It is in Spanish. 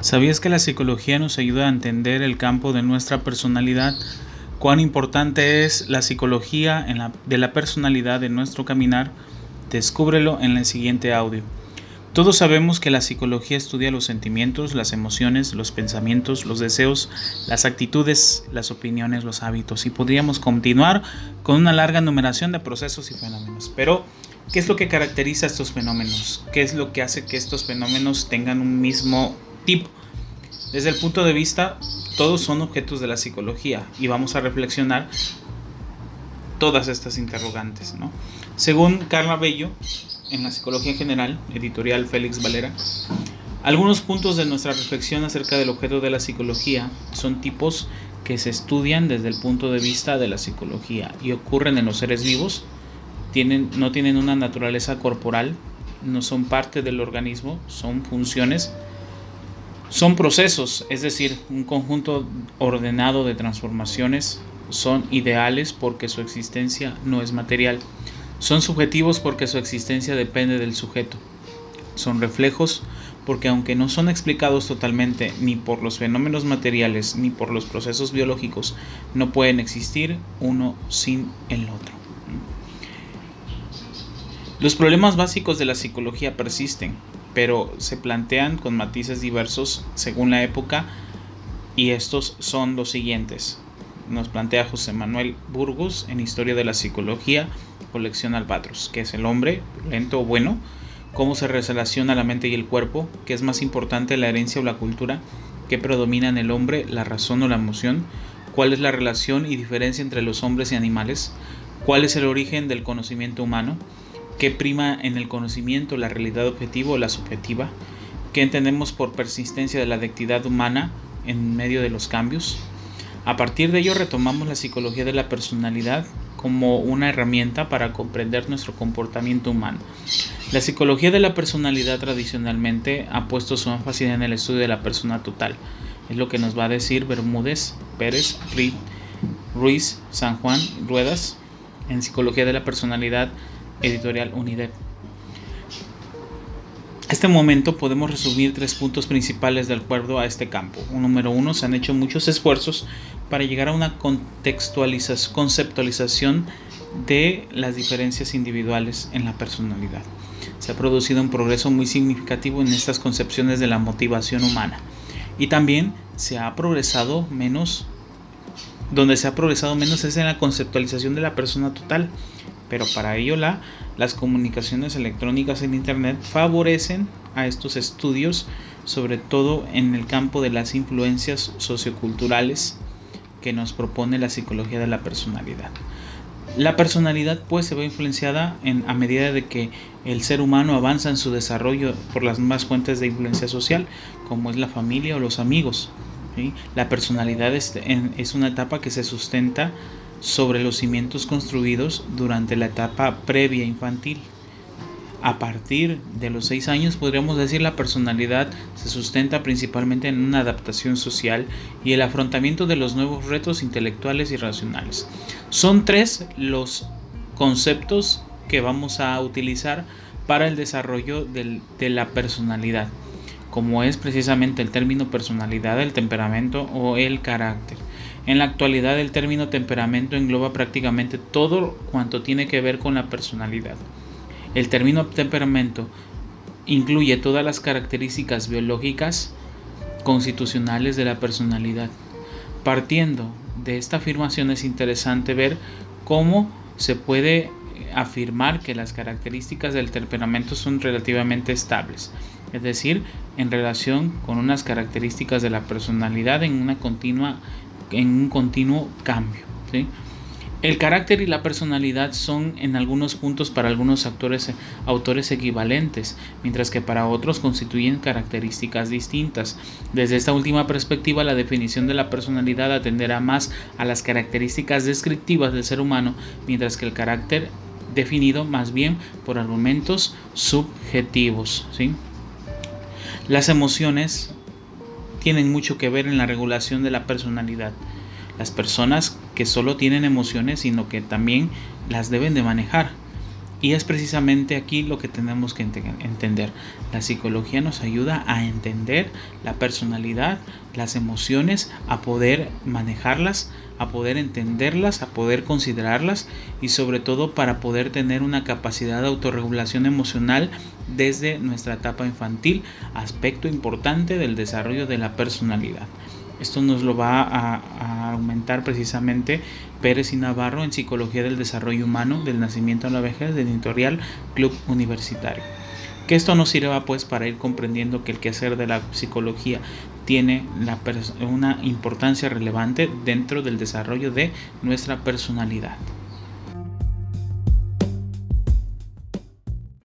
¿Sabías que la psicología nos ayuda a entender el campo de nuestra personalidad? ¿Cuán importante es la psicología de la personalidad en nuestro caminar? Descúbrelo en el siguiente audio. Todos sabemos que la psicología estudia los sentimientos, las emociones, los pensamientos, los deseos, las actitudes, las opiniones, los hábitos y podríamos continuar con una larga numeración de procesos y fenómenos. Pero, ¿qué es lo que caracteriza estos fenómenos? ¿Qué es lo que hace que estos fenómenos tengan un mismo Desde el punto de vista, todos son objetos de la psicología y vamos a reflexionar todas estas interrogantes. ¿no? Según Carla Bello, en la Psicología General, editorial Félix Valera, algunos puntos de nuestra reflexión acerca del objeto de la psicología son tipos que se estudian desde el punto de vista de la psicología y ocurren en los seres vivos, tienen, no tienen una naturaleza corporal, no son parte del organismo, son funciones son procesos, es decir, un conjunto ordenado de transformaciones. Son ideales porque su existencia no es material. Son subjetivos porque su existencia depende del sujeto. Son reflejos porque aunque no son explicados totalmente ni por los fenómenos materiales ni por los procesos biológicos, no pueden existir uno sin el otro. Los problemas básicos de la psicología persisten, pero se plantean con matices diversos según la época y estos son los siguientes. Nos plantea José Manuel Burgos en Historia de la Psicología, colección Albatros, que es el hombre, lento o bueno, cómo se relaciona la mente y el cuerpo, qué es más importante la herencia o la cultura, qué predomina en el hombre, la razón o la emoción, cuál es la relación y diferencia entre los hombres y animales, cuál es el origen del conocimiento humano, ¿Qué prima en el conocimiento la realidad objetiva o la subjetiva? ¿Qué entendemos por persistencia de la identidad humana en medio de los cambios? A partir de ello retomamos la psicología de la personalidad como una herramienta para comprender nuestro comportamiento humano. La psicología de la personalidad tradicionalmente ha puesto su énfasis en el estudio de la persona total. Es lo que nos va a decir Bermúdez, Pérez, Ruiz, San Juan, Ruedas en Psicología de la Personalidad Editorial Unidad. Este momento podemos resumir tres puntos principales de acuerdo a este campo. número uno, se han hecho muchos esfuerzos para llegar a una contextualización, conceptualización de las diferencias individuales en la personalidad. Se ha producido un progreso muy significativo en estas concepciones de la motivación humana. Y también se ha progresado menos, donde se ha progresado menos es en la conceptualización de la persona total pero para ello la, las comunicaciones electrónicas en Internet favorecen a estos estudios, sobre todo en el campo de las influencias socioculturales que nos propone la psicología de la personalidad. La personalidad pues se ve influenciada en, a medida de que el ser humano avanza en su desarrollo por las más fuentes de influencia social, como es la familia o los amigos. La personalidad es, una etapa que se sustenta sobre los cimientos construidos durante la etapa previa infantil. A partir de los seis años podríamos decir la personalidad se sustenta principalmente en una adaptación social y el afrontamiento de los nuevos retos intelectuales y racionales. Son tres los conceptos que vamos a utilizar para el desarrollo de la personalidad, como es precisamente el término personalidad, el temperamento o el carácter. En la actualidad el término temperamento engloba prácticamente todo cuanto tiene que ver con la personalidad. El término temperamento incluye todas las características biológicas constitucionales de la personalidad. Partiendo de esta afirmación es interesante ver cómo se puede afirmar que las características del temperamento son relativamente estables, es decir, en relación con unas características de la personalidad en una continua en un continuo cambio. El carácter y la personalidad son en algunos puntos para algunos actores, autores equivalentes, mientras que para otros constituyen características distintas. Desde esta última perspectiva, la definición de la personalidad atenderá más a las características descriptivas del ser humano, mientras que el carácter definido más bien por argumentos subjetivos. Las emociones tienen mucho que ver en la regulación de la personalidad. Las personas que solo tienen emociones, sino que también las deben de manejar. Y es precisamente aquí lo que tenemos que entender. La psicología nos ayuda a entender la personalidad, las emociones, a poder manejarlas, a poder entenderlas, a poder considerarlas y sobre todo para poder tener una capacidad de autorregulación emocional desde nuestra etapa infantil, aspecto importante del desarrollo de la personalidad. Esto nos lo va a, aumentar precisamente Pérez y Navarro en Psicología del Desarrollo Humano del Nacimiento a la Vejez del editorial Club Universitario. Que esto nos sirva pues para ir comprendiendo que el quehacer de la psicología tiene una importancia relevante dentro del desarrollo de nuestra personalidad.